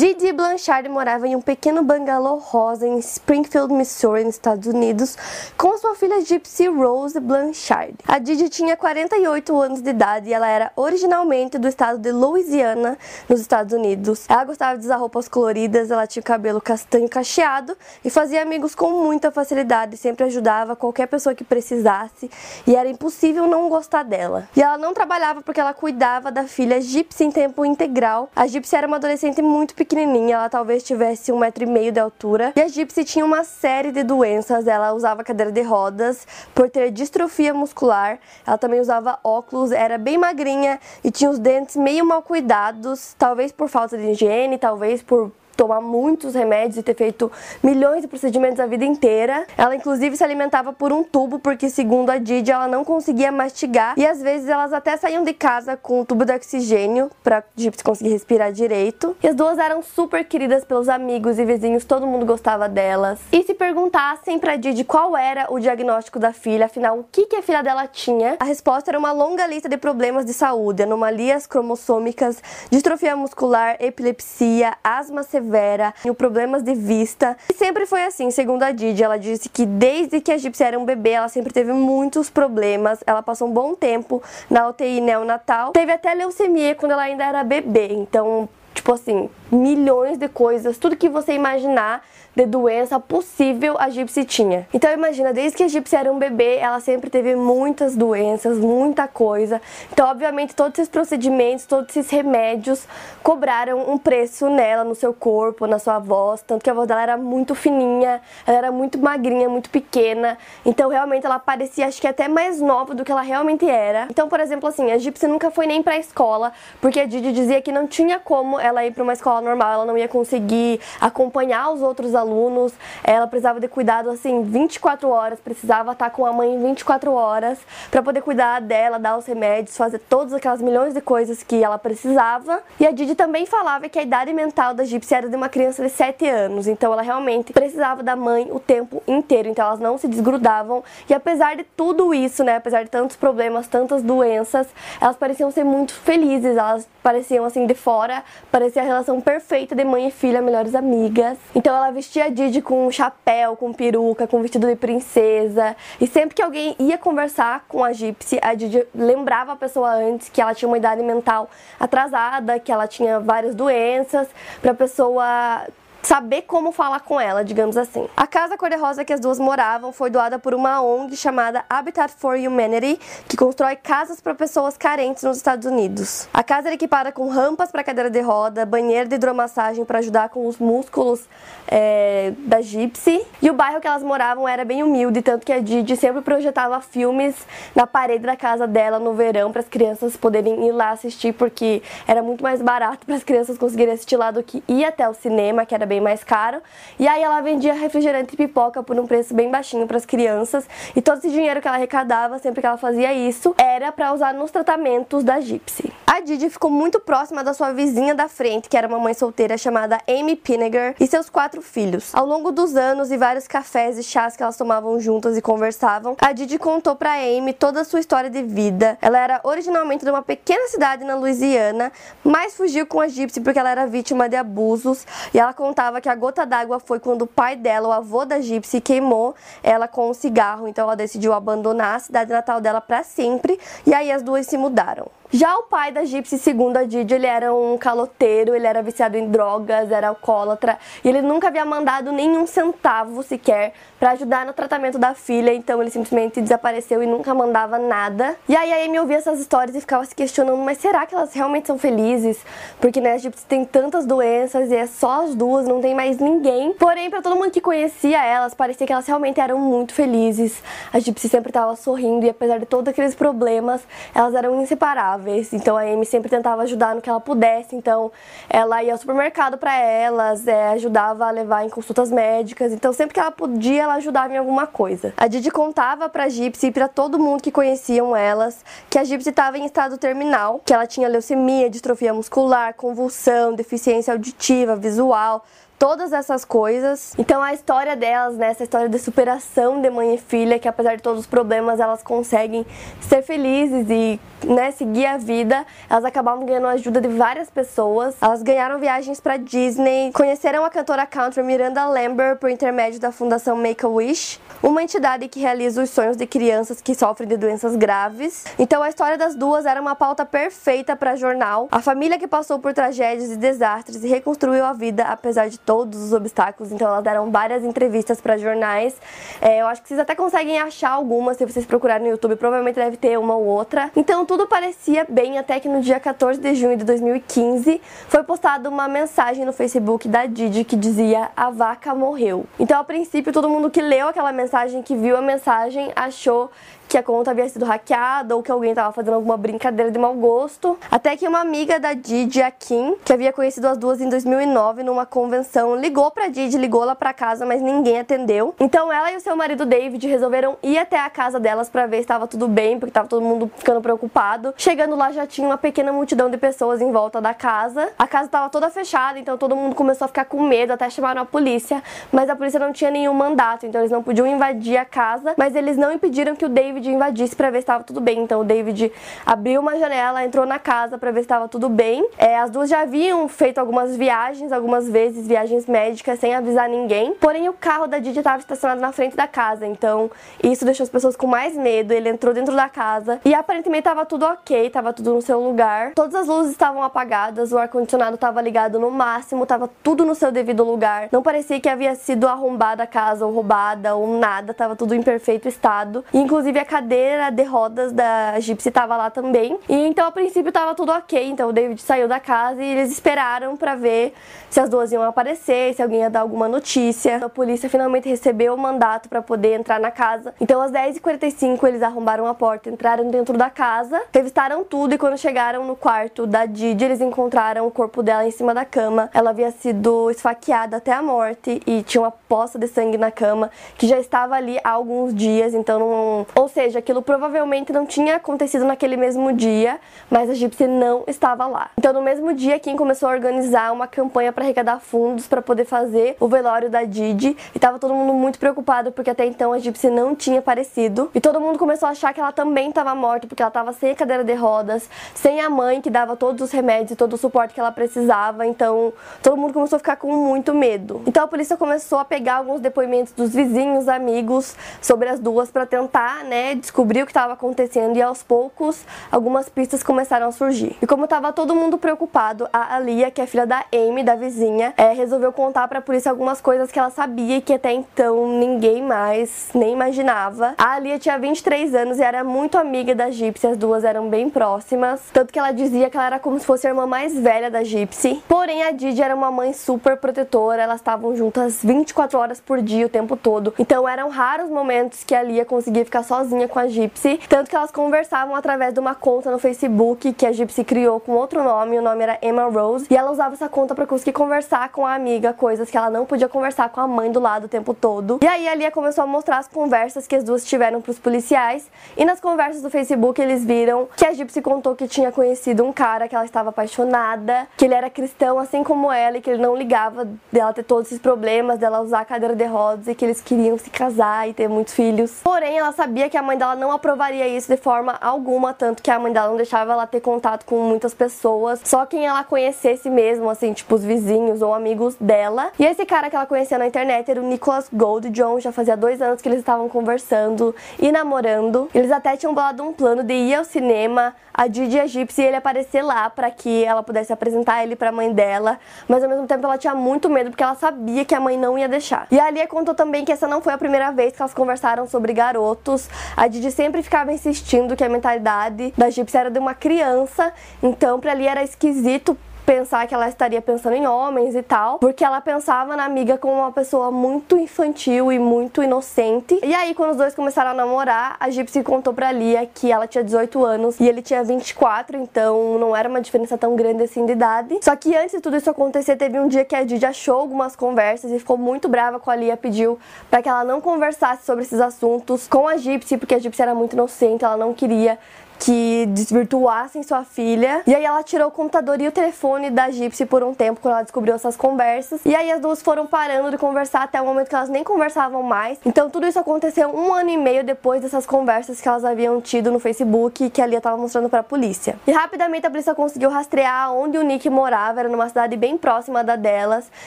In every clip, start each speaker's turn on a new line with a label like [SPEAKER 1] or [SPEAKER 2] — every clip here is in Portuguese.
[SPEAKER 1] Didi Blanchard morava em um pequeno bangalô rosa em Springfield, Missouri, nos Estados Unidos, com sua filha Gypsy Rose Blanchard. A Didi tinha 48 anos de idade e ela era originalmente do estado de Louisiana, nos Estados Unidos. Ela gostava de usar roupas coloridas, ela tinha o cabelo castanho cacheado e fazia amigos com muita facilidade, sempre ajudava qualquer pessoa que precisasse e era impossível não gostar dela. E ela não trabalhava porque ela cuidava da filha Gypsy em tempo integral. A Gypsy era uma adolescente muito pequena pequenininha, ela talvez tivesse um metro e meio de altura. E a Gypsy tinha uma série de doenças, ela usava cadeira de rodas por ter distrofia muscular. Ela também usava óculos, era bem magrinha e tinha os dentes meio mal cuidados, talvez por falta de higiene, talvez por tomar muitos remédios e ter feito milhões de procedimentos a vida inteira. Ela inclusive se alimentava por um tubo porque segundo a Didi ela não conseguia mastigar e às vezes elas até saíam de casa com um tubo de oxigênio para Gypsy conseguir respirar direito. E as duas eram super queridas pelos amigos e vizinhos, todo mundo gostava delas. E se perguntassem para Didi qual era o diagnóstico da filha, afinal o que que a filha dela tinha, a resposta era uma longa lista de problemas de saúde, anomalias cromossômicas, distrofia muscular, epilepsia, asma severa severa, problemas de vista. E sempre foi assim, segundo a Didi. Ela disse que desde que a Gypsy era um bebê, ela sempre teve muitos problemas. Ela passou um bom tempo na UTI neonatal. Teve até leucemia quando ela ainda era bebê. Então, tipo assim, milhões de coisas, tudo que você imaginar de doença possível a Gypsy tinha. Então imagina, desde que a Gypsy era um bebê, ela sempre teve muitas doenças, muita coisa. Então, obviamente, todos esses procedimentos, todos esses remédios cobraram um preço nela, no seu corpo, na sua voz, tanto que a voz dela era muito fininha, ela era muito magrinha, muito pequena. Então, realmente ela parecia acho que até mais nova do que ela realmente era. Então, por exemplo, assim, a Gypsy nunca foi nem pra escola, porque a Didi dizia que não tinha como ela ir para uma escola normal, ela não ia conseguir acompanhar os outros alunos, ela precisava de cuidado assim 24 horas, precisava estar com a mãe 24 horas para poder cuidar dela, dar os remédios, fazer todas aquelas milhões de coisas que ela precisava. E a Didi também falava que a idade mental da Gypsy era de uma criança de 7 anos, então ela realmente precisava da mãe o tempo inteiro, então elas não se desgrudavam. E apesar de tudo isso, né, apesar de tantos problemas, tantas doenças, elas pareciam ser muito felizes, elas pareciam assim de fora, parecia a relação perfeita de mãe e filha, melhores amigas. Então ela vestia a Didi com um chapéu, com peruca, com vestido de princesa. E sempre que alguém ia conversar com a Gypsy, a Didi lembrava a pessoa antes que ela tinha uma idade mental atrasada, que ela tinha várias doenças, para a pessoa saber como falar com ela, digamos assim. A casa cor-de-rosa que as duas moravam foi doada por uma ONG chamada Habitat for Humanity, que constrói casas para pessoas carentes nos Estados Unidos. A casa era equipada com rampas para cadeira de roda, banheiro de hidromassagem para ajudar com os músculos é, da Gypsy. E o bairro que elas moravam era bem humilde, tanto que a Didi sempre projetava filmes na parede da casa dela no verão para as crianças poderem ir lá assistir, porque era muito mais barato para as crianças conseguirem assistir lá do que ir até o cinema, que era bem mais caro. E aí ela vendia refrigerante e pipoca por um preço bem baixinho para as crianças. E todo esse dinheiro que ela arrecadava, sempre que ela fazia isso, era para usar nos tratamentos da Gypsy. A Didi ficou muito próxima da sua vizinha da frente, que era uma mãe solteira chamada Amy Pinegar, e seus quatro filhos. Ao longo dos anos e vários cafés e chás que elas tomavam juntas e conversavam, a Didi contou para Amy toda a sua história de vida. Ela era originalmente de uma pequena cidade na Louisiana, mas fugiu com a Gypsy porque ela era vítima de abusos e ela contava contava que a gota d'água foi quando o pai dela, o avô da Gypsy, queimou ela com um cigarro. Então ela decidiu abandonar a cidade natal dela para sempre e aí as duas se mudaram. Já o pai da Gypsy, segundo a Didi, ele era um caloteiro, ele era viciado em drogas, era alcoólatra e ele nunca havia mandado nenhum centavo sequer para ajudar no tratamento da filha, então ele simplesmente desapareceu e nunca mandava nada. E aí a Amy ouvia essas histórias e ficava se questionando, mas será que elas realmente são felizes? Porque né, a Gypsy tem tantas doenças e é só as duas, não tem mais ninguém. Porém, para todo mundo que conhecia elas, parecia que elas realmente eram muito felizes. A Gypsy sempre estava sorrindo e apesar de todos aqueles problemas, elas eram inseparáveis vulneráveis. Então a Amy sempre tentava ajudar no que ela pudesse. Então ela ia ao supermercado para elas, é, ajudava a levar em consultas médicas. Então sempre que ela podia, ela ajudava em alguma coisa. A Didi contava pra Gypsy e pra todo mundo que conheciam elas que a Gypsy estava em estado terminal, que ela tinha leucemia, distrofia muscular, convulsão, deficiência auditiva, visual, todas essas coisas. Então a história delas, né, essa história de superação de mãe e filha, que apesar de todos os problemas, elas conseguem ser felizes e né, seguir a vida. Elas acabavam ganhando a ajuda de várias pessoas. Elas ganharam viagens para Disney, conheceram a cantora country Miranda Lambert por intermédio da Fundação Make-A-Wish, uma entidade que realiza os sonhos de crianças que sofrem de doenças graves. Então a história das duas era uma pauta perfeita para jornal. A família que passou por tragédias e desastres e reconstruiu a vida apesar de todos os obstáculos. Então elas deram várias entrevistas para jornais. É, eu acho que vocês até conseguem achar algumas se vocês procurarem no YouTube. Provavelmente deve ter uma ou outra. Então tudo parecia bem até que no dia 14 de junho de 2015 foi postada uma mensagem no Facebook da Didi que dizia a vaca morreu. Então a princípio todo mundo que leu aquela mensagem, que viu a mensagem, achou que a conta havia sido hackeada ou que alguém estava fazendo alguma brincadeira de mau gosto. Até que uma amiga da Didi, a Kim, que havia conhecido as duas em 2009 numa convenção, ligou pra Didi, ligou lá pra casa, mas ninguém atendeu. Então ela e o seu marido David resolveram ir até a casa delas para ver se estava tudo bem, porque estava todo mundo ficando preocupado. Chegando lá já tinha uma pequena multidão de pessoas em volta da casa. A casa estava toda fechada, então todo mundo começou a ficar com medo, até chamaram a polícia, mas a polícia não tinha nenhum mandato, então eles não podiam invadir a casa, mas eles não impediram que o David David invadisse para ver se estava tudo bem. Então o David abriu uma janela, entrou na casa para ver se estava tudo bem. É, as duas já haviam feito algumas viagens, algumas vezes viagens médicas sem avisar ninguém. Porém o carro da Didi estava estacionado na frente da casa, então isso deixou as pessoas com mais medo. Ele entrou dentro da casa e aparentemente estava tudo ok, estava tudo no seu lugar. Todas as luzes estavam apagadas, o ar condicionado estava ligado no máximo, estava tudo no seu devido lugar. Não parecia que havia sido arrombada a casa ou roubada ou nada, estava tudo em perfeito estado. E, inclusive a cadeira de rodas da Gypsy tava lá também. E então a princípio tava tudo ok. Então o David saiu da casa e eles esperaram para ver se as duas iam aparecer, se alguém ia dar alguma notícia. A polícia finalmente recebeu o mandato para poder entrar na casa. Então às 10h45 eles arrombaram a porta, entraram dentro da casa, revistaram tudo e quando chegaram no quarto da Didi, eles encontraram o corpo dela em cima da cama. Ela havia sido esfaqueada até a morte e tinha uma poça de sangue na cama que já estava ali há alguns dias, então não... ou seja, seja, aquilo provavelmente não tinha acontecido naquele mesmo dia, mas a Gypsy não estava lá. Então, no mesmo dia, Kim começou a organizar uma campanha para arrecadar fundos para poder fazer o velório da Didi e tava todo mundo muito preocupado porque até então a Gypsy não tinha aparecido e todo mundo começou a achar que ela também estava morta porque ela estava sem a cadeira de rodas, sem a mãe que dava todos os remédios e todo o suporte que ela precisava. Então, todo mundo começou a ficar com muito medo. Então, a polícia começou a pegar alguns depoimentos dos vizinhos, amigos sobre as duas para tentar, né, descobriu o que estava acontecendo e aos poucos algumas pistas começaram a surgir. E como estava todo mundo preocupado, a Alia, que é filha da Amy, da vizinha, é, resolveu contar para a polícia algumas coisas que ela sabia e que até então ninguém mais nem imaginava. A Alia tinha 23 anos e era muito amiga da Gypsy, as duas eram bem próximas, tanto que ela dizia que ela era como se fosse a irmã mais velha da Gypsy. Porém, a Didi era uma mãe super protetora, elas estavam juntas 24 horas por dia, o tempo todo. Então eram raros momentos que a Alia conseguia ficar sozinha com a Gypsy, tanto que elas conversavam através de uma conta no Facebook que a Gypsy criou com outro nome, o nome era Emma Rose, e ela usava essa conta para conseguir conversar com a amiga, coisas que ela não podia conversar com a mãe do lado o tempo todo. E aí a Lia começou a mostrar as conversas que as duas tiveram pros policiais, e nas conversas do Facebook eles viram que a Gypsy contou que tinha conhecido um cara que ela estava apaixonada, que ele era cristão assim como ela e que ele não ligava dela ter todos esses problemas, dela usar a cadeira de rodas e que eles queriam se casar e ter muitos filhos. Porém, ela sabia que a mãe dela não aprovaria isso de forma alguma, tanto que a mãe dela não deixava ela ter contato com muitas pessoas, só quem ela conhecesse mesmo, assim, tipo os vizinhos ou amigos dela. E esse cara que ela conhecia na internet era o Nicholas Gold John, já fazia dois anos que eles estavam conversando e namorando. Eles até tinham bolado um plano de ir ao cinema, a Didi e a Gypsy, ele aparecer lá para que ela pudesse apresentar ele pra mãe dela, mas ao mesmo tempo ela tinha muito medo porque ela sabia que a mãe não ia deixar. E a Alia contou também que essa não foi a primeira vez que elas conversaram sobre garotos. A Didi sempre ficava insistindo que a mentalidade da Gypsy era de uma criança, então pra ali era esquisito pensar que ela estaria pensando em homens e tal, porque ela pensava na amiga como uma pessoa muito infantil e muito inocente. E aí, quando os dois começaram a namorar, a Gypsy contou pra Lia que ela tinha 18 anos e ele tinha 24, então não era uma diferença tão grande assim de idade. Só que antes de tudo isso acontecer, teve um dia que a Didi achou algumas conversas e ficou muito brava com a Lia, pediu para que ela não conversasse sobre esses assuntos com a Gypsy, porque a Gypsy era muito inocente, ela não queria que desvirtuassem sua filha. E aí ela tirou o computador e o telefone da Gypsy por um tempo quando ela descobriu essas conversas. E aí as duas foram parando de conversar até o momento que elas nem conversavam mais. Então tudo isso aconteceu um ano e meio depois dessas conversas que elas haviam tido no Facebook e que a Lia estava mostrando para a polícia. E rapidamente a polícia conseguiu rastrear onde o Nick morava, era numa cidade bem próxima da delas.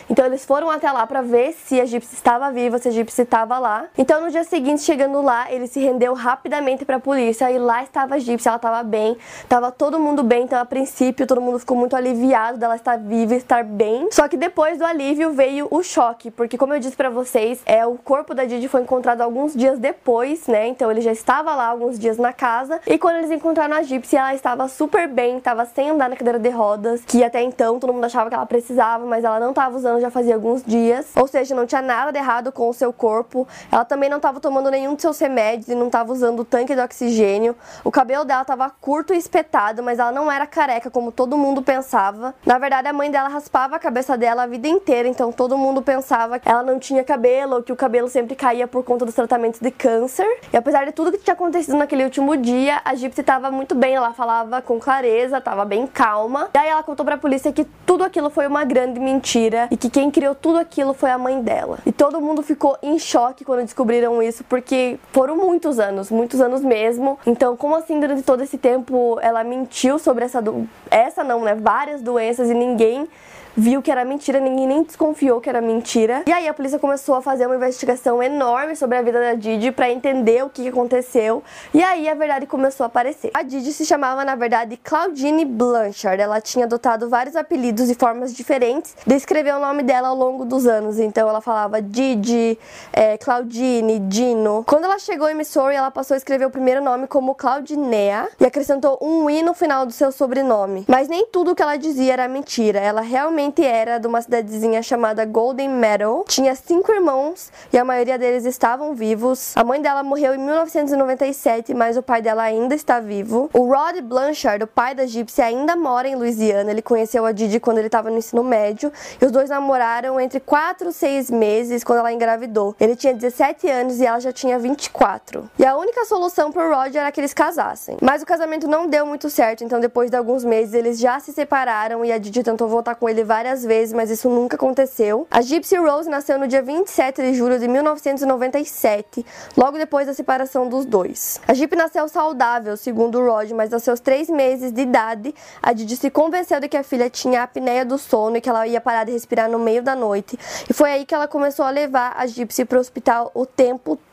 [SPEAKER 1] Então eles foram até lá para ver se a Gypsy estava viva, se a Gypsy estava lá. Então no dia seguinte, chegando lá, ele se rendeu rapidamente para a polícia e lá estava a Gypsy se ela estava bem, tava todo mundo bem, então a princípio todo mundo ficou muito aliviado dela estar viva estar bem. Só que depois do alívio veio o choque, porque como eu disse para vocês, é o corpo da Didi foi encontrado alguns dias depois, né? Então ele já estava lá alguns dias na casa e quando eles encontraram a Gypsy, ela estava super bem, estava sem andar na cadeira de rodas, que até então todo mundo achava que ela precisava, mas ela não estava usando já fazia alguns dias. Ou seja, não tinha nada de errado com o seu corpo. Ela também não estava tomando nenhum de seus remédios e não estava usando o tanque de oxigênio. O cabelo dela tava curto e espetado, mas ela não era careca como todo mundo pensava. Na verdade, a mãe dela raspava a cabeça dela a vida inteira, então todo mundo pensava que ela não tinha cabelo ou que o cabelo sempre caía por conta dos tratamentos de câncer. E apesar de tudo que tinha acontecido naquele último dia, a Gypsy estava muito bem, ela falava com clareza, estava bem calma. E aí ela contou para a polícia que tudo aquilo foi uma grande mentira e que quem criou tudo aquilo foi a mãe dela. E todo mundo ficou em choque quando descobriram isso, porque foram muitos anos, muitos anos mesmo. Então, como assim durante todo esse tempo ela mentiu sobre essa do... essa não, né, várias doenças e ninguém viu que era mentira, ninguém nem desconfiou que era mentira. E aí a polícia começou a fazer uma investigação enorme sobre a vida da Didi para entender o que aconteceu. E aí a verdade começou a aparecer. A Didi se chamava, na verdade, Claudine Blanchard. Ela tinha adotado vários apelidos e formas diferentes de escrever o nome dela ao longo dos anos. Então ela falava Didi, é, Claudine, Dino. Quando ela chegou em Missouri, ela passou a escrever o primeiro nome como Claudinea e acrescentou um i no final do seu sobrenome. Mas nem tudo que ela dizia era mentira. Ela realmente era de uma cidadezinha chamada Golden Meadow. Tinha cinco irmãos e a maioria deles estavam vivos. A mãe dela morreu em 1997, mas o pai dela ainda está vivo. O Rod Blanchard, o pai da Gypsy, ainda mora em Louisiana. Ele conheceu a Didi quando ele estava no ensino médio e os dois namoraram entre 4 e 6 meses quando ela engravidou. Ele tinha 17 anos e ela já tinha 24. E a única solução para o Rod era que eles casassem. Mas o casamento não deu muito certo, então depois de alguns meses eles já se separaram e a Didi tentou voltar com ele várias vezes, mas isso nunca aconteceu. A Gypsy Rose nasceu no dia 27 de julho de 1997, logo depois da separação dos dois. A Gypsy nasceu saudável, segundo o Rod, mas aos seus três meses de idade, a Didi se convenceu de que a filha tinha apneia do sono e que ela ia parar de respirar no meio da noite. E foi aí que ela começou a levar a Gypsy para o hospital o tempo todo.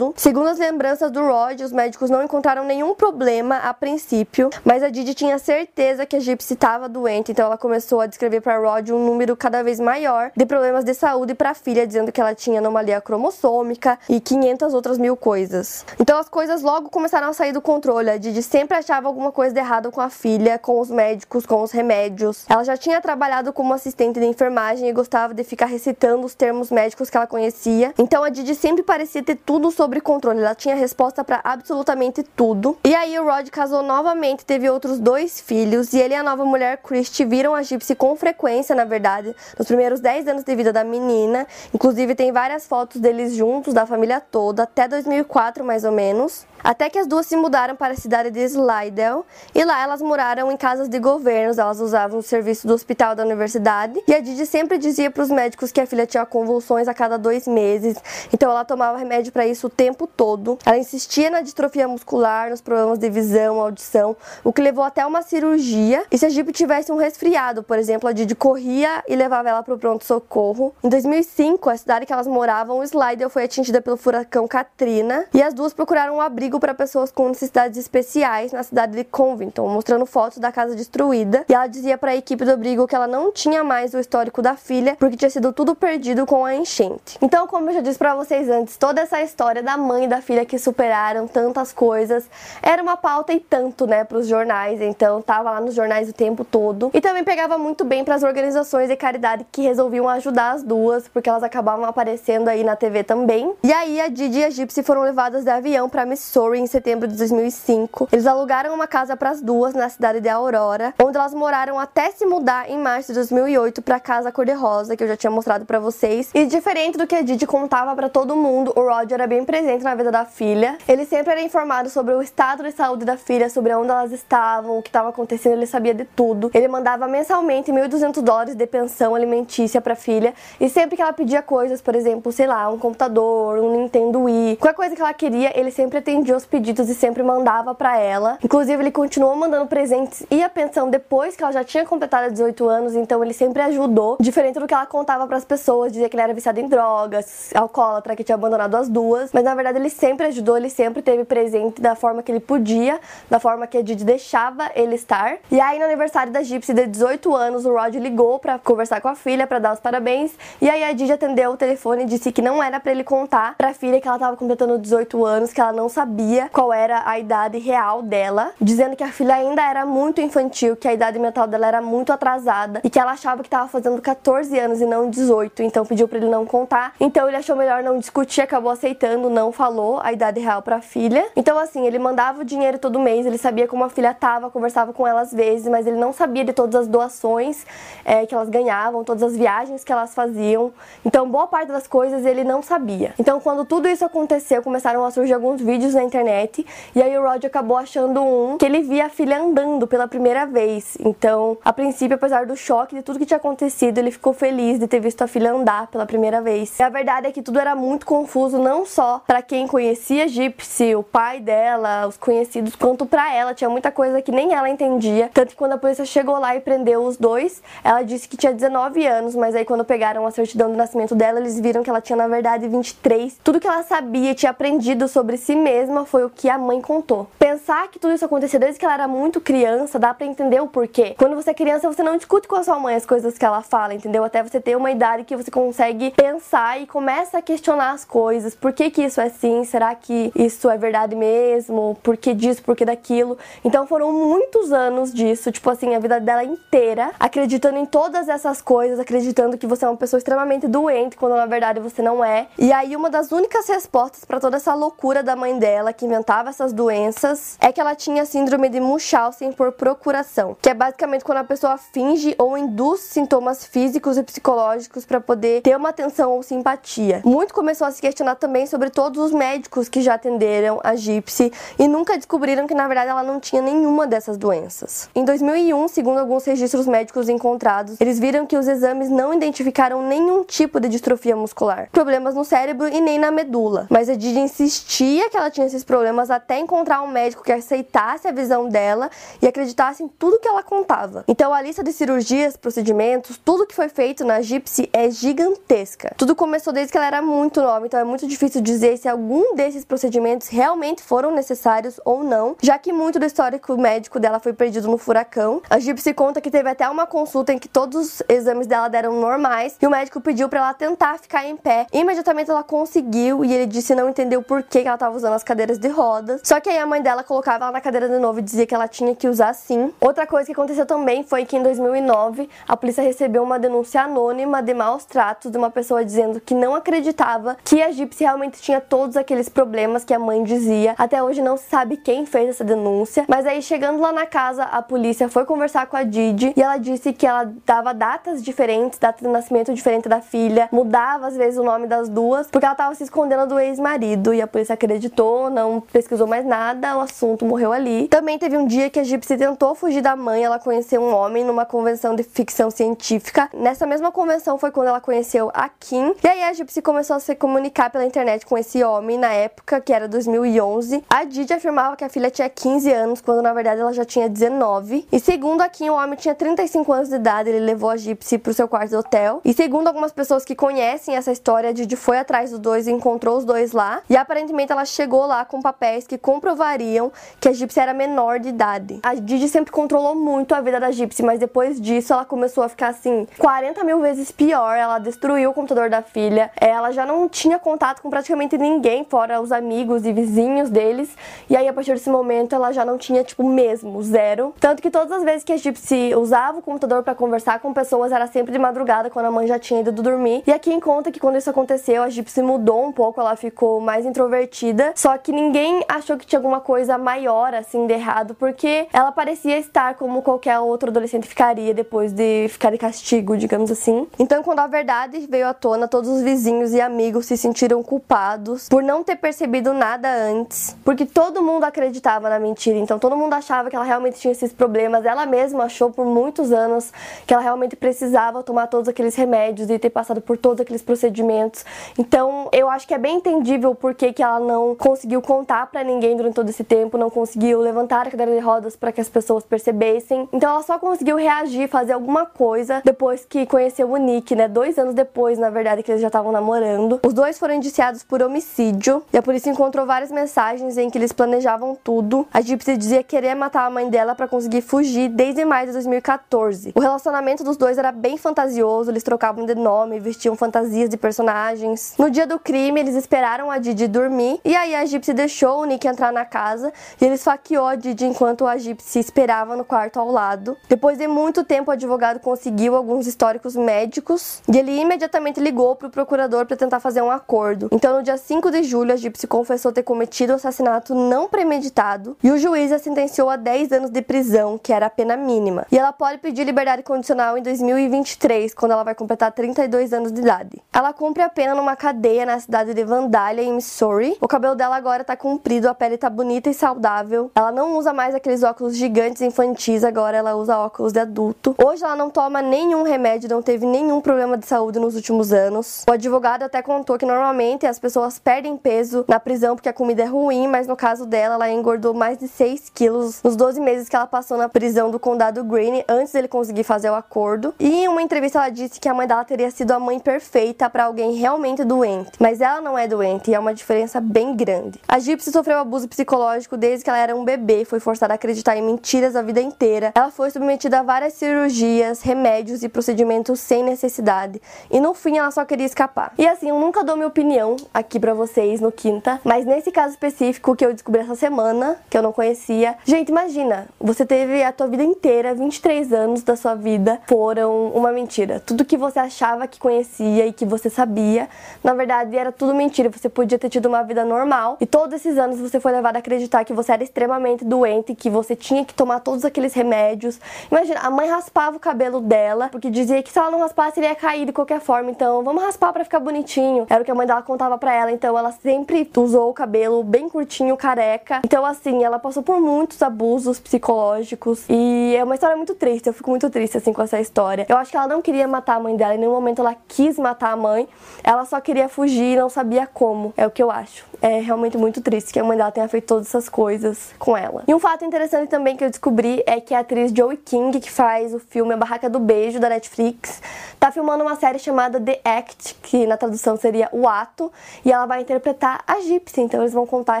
[SPEAKER 1] Segundo as lembranças do Rod, os médicos não encontraram nenhum problema a princípio, mas a Didi tinha certeza que a Gypsy estava doente, então ela começou a descrever para Rod um número cada vez maior de problemas de saúde para a filha, dizendo que ela tinha anomalia cromossômica e 500 outras mil coisas. Então as coisas logo começaram a sair do controle. A Didi sempre achava alguma coisa de errado com a filha, com os médicos, com os remédios. Ela já tinha trabalhado como assistente de enfermagem e gostava de ficar recitando os termos médicos que ela conhecia. Então a Didi sempre parecia ter tudo sob controle. Ela tinha resposta para absolutamente tudo. E aí o Rod casou novamente, teve outros dois filhos e ele e a nova mulher Christy viram a Gypsy com frequência na verdade, nos primeiros 10 anos de vida da menina. Inclusive, tem várias fotos deles juntos, da família toda, até 2004 mais ou menos. Até que as duas se mudaram para a cidade de Slidell e lá elas moraram em casas de governos, elas usavam o serviço do hospital da universidade. E a Didi sempre dizia para os médicos que a filha tinha convulsões a cada dois meses, então ela tomava remédio para isso o tempo todo. Ela insistia na distrofia muscular, nos problemas de visão, audição, o que levou até uma cirurgia. E se a Didi tivesse um resfriado, por exemplo, a Didi corria e levava ela para o pronto-socorro. Em 2005, a cidade que elas moravam, Slidell, foi atingida pelo furacão Katrina e as duas procuraram um abrigo abrigo para pessoas com necessidades especiais na cidade de Covington, mostrando fotos da casa destruída. E ela dizia para a equipe do abrigo que ela não tinha mais o histórico da filha, porque tinha sido tudo perdido com a enchente. Então, como eu já disse para vocês antes, toda essa história da mãe e da filha que superaram tantas coisas era uma pauta e tanto, né, para os jornais. Então, tava lá nos jornais o tempo todo. E também pegava muito bem para as organizações de caridade que resolviam ajudar as duas, porque elas acabavam aparecendo aí na TV também. E aí a Didi e a Gypsy foram levadas de avião para Em setembro de 2005. Eles alugaram uma casa para as duas na cidade de Aurora, onde elas moraram até se mudar em março de 2008 para casa cor-de-rosa, que eu já tinha mostrado para vocês. E diferente do que a Didi contava para todo mundo, o Roger era bem presente na vida da filha. Ele sempre era informado sobre o estado de saúde da filha, sobre onde elas estavam, o que estava acontecendo, ele sabia de tudo. Ele mandava mensalmente 1.200 dólares de pensão alimentícia para a filha, e sempre que ela pedia coisas, por exemplo, sei lá, um computador, um Nintendo Wii, qualquer coisa que ela queria, ele sempre atendia os pedidos e sempre mandava para ela. Inclusive, ele continuou mandando presentes e a pensão depois que ela já tinha completado 18 anos, então ele sempre ajudou, diferente do que ela contava para as pessoas, dizia que ele era viciado em drogas, alcoólatra, que tinha abandonado as duas, mas na verdade ele sempre ajudou, ele sempre teve presente da forma que ele podia, da forma que a Didi deixava ele estar. E aí no aniversário da Gypsy de 18 anos, o Rod ligou para conversar com a filha, para dar os parabéns, e aí a Didi atendeu o telefone e disse que não era para ele contar para a filha que ela estava completando 18 anos, que ela não sabia qual era a idade real dela, dizendo que a filha ainda era muito infantil, que a idade mental dela era muito atrasada e que ela achava que estava fazendo 14 anos e não 18, então pediu para ele não contar. Então ele achou melhor não discutir, acabou aceitando, não falou a idade real para a filha. Então assim, ele mandava o dinheiro todo mês, ele sabia como a filha tava, conversava com ela às vezes, mas ele não sabia de todas as doações é, que elas ganhavam, todas as viagens que elas faziam. Então boa parte das coisas ele não sabia. Então quando tudo isso aconteceu, começaram a surgir alguns vídeos na internet e aí o Roger acabou achando um que ele via a filha andando pela primeira vez. Então, a princípio, apesar do choque de tudo que tinha acontecido, ele ficou feliz de ter visto a filha andar pela primeira vez. E a verdade é que tudo era muito confuso, não só para quem conhecia Gypsy, o pai dela, os conhecidos, quanto para ela. Tinha muita coisa que nem ela entendia. Tanto que quando a polícia chegou lá e prendeu os dois, ela disse que tinha 19 anos, mas aí quando pegaram a certidão do nascimento dela, eles viram que ela tinha na verdade 23. Tudo que ela sabia tinha aprendido sobre si mesma foi o que a mãe contou. Pensar que tudo isso aconteceu desde que ela era muito criança, dá para entender o porquê. Quando você é criança, você não discute com a sua mãe as coisas que ela fala, entendeu? Até você ter uma idade que você consegue pensar e começa a questionar as coisas. Por que que isso é assim? Será que isso é verdade mesmo? Por que disso? Por que daquilo? Então foram muitos anos disso, tipo assim, a vida dela inteira, acreditando em todas essas coisas, acreditando que você é uma pessoa extremamente doente, quando na verdade você não é. E aí uma das únicas respostas para toda essa loucura da mãe dela, que inventava essas doenças, é que ela tinha síndrome de Munchausen por procuração, que é basicamente quando a pessoa finge ou induz sintomas físicos e psicológicos para poder ter uma atenção ou simpatia. Muito começou a se questionar também sobre todos os médicos que já atenderam a Gypsy e nunca descobriram que na verdade ela não tinha nenhuma dessas doenças. Em 2001, segundo alguns registros médicos encontrados, eles viram que os exames não identificaram nenhum tipo de distrofia muscular, problemas no cérebro e nem na medula. Mas a Didi insistia que ela tinha esses problemas até encontrar um médico que aceitasse a visão dela e acreditasse em tudo que ela contava. Então a lista de cirurgias, procedimentos, tudo que foi feito na Gypsy é gigantesca. Tudo começou desde que ela era muito nova, então é muito difícil dizer se algum desses procedimentos realmente foram necessários ou não, já que muito do histórico médico dela foi perdido no furacão. A Gypsy conta que teve até uma consulta em que todos os exames dela deram normais e o médico pediu para ela tentar ficar em pé. Imediatamente ela conseguiu e ele disse não entendeu por que ela estava usando as cadeiras de rodas. Só que aí a mãe dela colocava ela na cadeira de novo e dizia que ela tinha que usar sim. Outra coisa que aconteceu também foi que em 2009 a polícia recebeu uma denúncia anônima de maus tratos de uma pessoa dizendo que não acreditava que a Gypsy realmente tinha todos aqueles problemas que a mãe dizia. Até hoje não se sabe quem fez essa denúncia, mas aí chegando lá na casa, a polícia foi conversar com a Didi e ela disse que ela dava datas diferentes, data de nascimento diferente da filha, mudava às vezes o nome das duas, porque ela estava se escondendo do ex-marido e a polícia acreditou, não pesquisou mais nada, o assunto morreu ali. Também teve um dia que a Gypsy tentou fugir da mãe, ela conheceu um homem numa convenção de ficção científica. Nessa mesma convenção foi quando ela conheceu a Kim. E aí a Gypsy começou a se comunicar pela internet com esse homem na época, que era 2011. A Didi afirmava que a filha tinha 15 anos, quando na verdade ela já tinha 19. E segundo a Kim, o homem tinha 35 anos de idade, ele levou a Gypsy pro seu quarto de hotel. E segundo algumas pessoas que conhecem essa história, a Didi foi atrás dos dois e encontrou os dois lá. E aparentemente ela chegou lá lá com papéis que comprovariam que a Gypsy era menor de idade. A Didi sempre controlou muito a vida da Gypsy, mas depois disso ela começou a ficar assim 40 mil vezes pior. Ela destruiu o computador da filha, ela já não tinha contato com praticamente ninguém, fora os amigos e vizinhos deles. E aí, a partir desse momento, ela já não tinha, tipo, mesmo, zero. Tanto que todas as vezes que a Gypsy usava o computador para conversar com pessoas, era sempre de madrugada, quando a mãe já tinha ido dormir. E aqui em conta que quando isso aconteceu, a Gypsy mudou um pouco, ela ficou mais introvertida. Só que ninguém achou que tinha alguma coisa maior, assim, de errado, porque ela parecia estar como qualquer outro adolescente ficaria depois de ficar de castigo, digamos assim. Então, quando a verdade veio à tona, todos os vizinhos e amigos se sentiram culpados por não ter percebido nada antes, porque todo mundo acreditava na mentira, então todo mundo achava que ela realmente tinha esses problemas. Ela mesma achou por muitos anos que ela realmente precisava tomar todos aqueles remédios e ter passado por todos aqueles procedimentos. Então, eu acho que é bem entendível por que, que ela não conseguiu contar para ninguém durante todo esse tempo, não conseguiu levantar a cadeira de rodas para que as pessoas percebessem. Então, ela só conseguiu reagir, fazer alguma coisa depois que conheceu o Nick, né? Dois anos depois, na verdade, que eles já estavam namorando. Os dois foram indiciados por homicídio e a polícia encontrou várias mensagens em que eles planejavam tudo. A Gypsy dizia querer matar a mãe dela para conseguir fugir desde maio de 2014. O relacionamento dos dois era bem fantasioso, eles trocavam de nome, vestiam fantasias de personagens. No dia do crime, eles esperaram a Didi dormir e aí a Gypsy deixou o Nick entrar na casa e ele esfaqueou a Didi enquanto a Gypsy esperava no quarto ao lado. Depois de muito tempo, o advogado conseguiu alguns históricos médicos e ele imediatamente ligou para o procurador para tentar fazer um acordo. Então, no dia 5 de julho, a Gypsy confessou ter cometido o assassinato não premeditado e o juiz a sentenciou a 10 anos de prisão, que era a pena mínima. E ela pode pedir liberdade condicional em 2023, quando ela vai completar 32 anos de idade. Ela cumpre a pena numa cadeia na cidade de Vandalia, em Missouri. O cabelo dela agora tá comprido, a pele tá bonita e saudável. Ela não usa mais aqueles óculos gigantes infantis, agora ela usa óculos de adulto. Hoje ela não toma nenhum remédio, não teve nenhum problema de saúde nos últimos anos. O advogado até contou que normalmente as pessoas perdem peso na prisão porque a comida é ruim, mas no caso dela, ela engordou mais de 6 quilos nos 12 meses que ela passou na prisão do condado Greene antes dele conseguir fazer o acordo. E em uma entrevista ela disse que a mãe dela teria sido a mãe perfeita para alguém realmente doente, mas ela não é doente e é uma diferença bem grande. A Gypsy sofreu abuso psicológico desde que ela era um bebê, foi forçada a acreditar em mentiras a vida inteira. Ela foi submetida a várias cirurgias, remédios e procedimentos sem necessidade. E no fim ela só queria escapar. E assim, eu nunca dou minha opinião aqui para vocês no Quinta, mas nesse caso específico que eu descobri essa semana, que eu não conhecia. Gente, imagina, você teve a tua vida inteira, 23 anos da sua vida foram uma mentira. Tudo que você achava que conhecia e que você sabia, na verdade era tudo mentira. Você podia ter tido uma vida normal e todos esses anos você foi levado a acreditar que você era extremamente doente, que você tinha que tomar todos aqueles remédios. Imagina, a mãe raspava o cabelo dela, porque dizia que se ela não raspasse ele ia cair de qualquer forma. Então, vamos raspar para ficar bonitinho. Era o que a mãe dela contava para ela. Então, ela sempre usou o cabelo bem curtinho, careca. Então, assim, ela passou por muitos abusos psicológicos e é uma história muito triste. Eu fico muito triste assim com essa história. Eu acho que ela não queria matar a mãe dela, em nenhum momento ela quis matar a mãe. Ela só queria fugir não sabia como. É o que eu acho. É realmente muito triste que a mãe dela tenha feito todas essas coisas com ela. E um fato interessante também que eu descobri é que a atriz Joey King, que faz o filme A Barraca do Beijo da Netflix, tá filmando uma série chamada The Act, que na tradução seria O Ato, e ela vai interpretar a Gypsy. Então eles vão contar a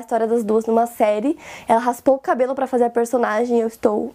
[SPEAKER 1] história das duas numa série. Ela raspou o cabelo para fazer a personagem eu estou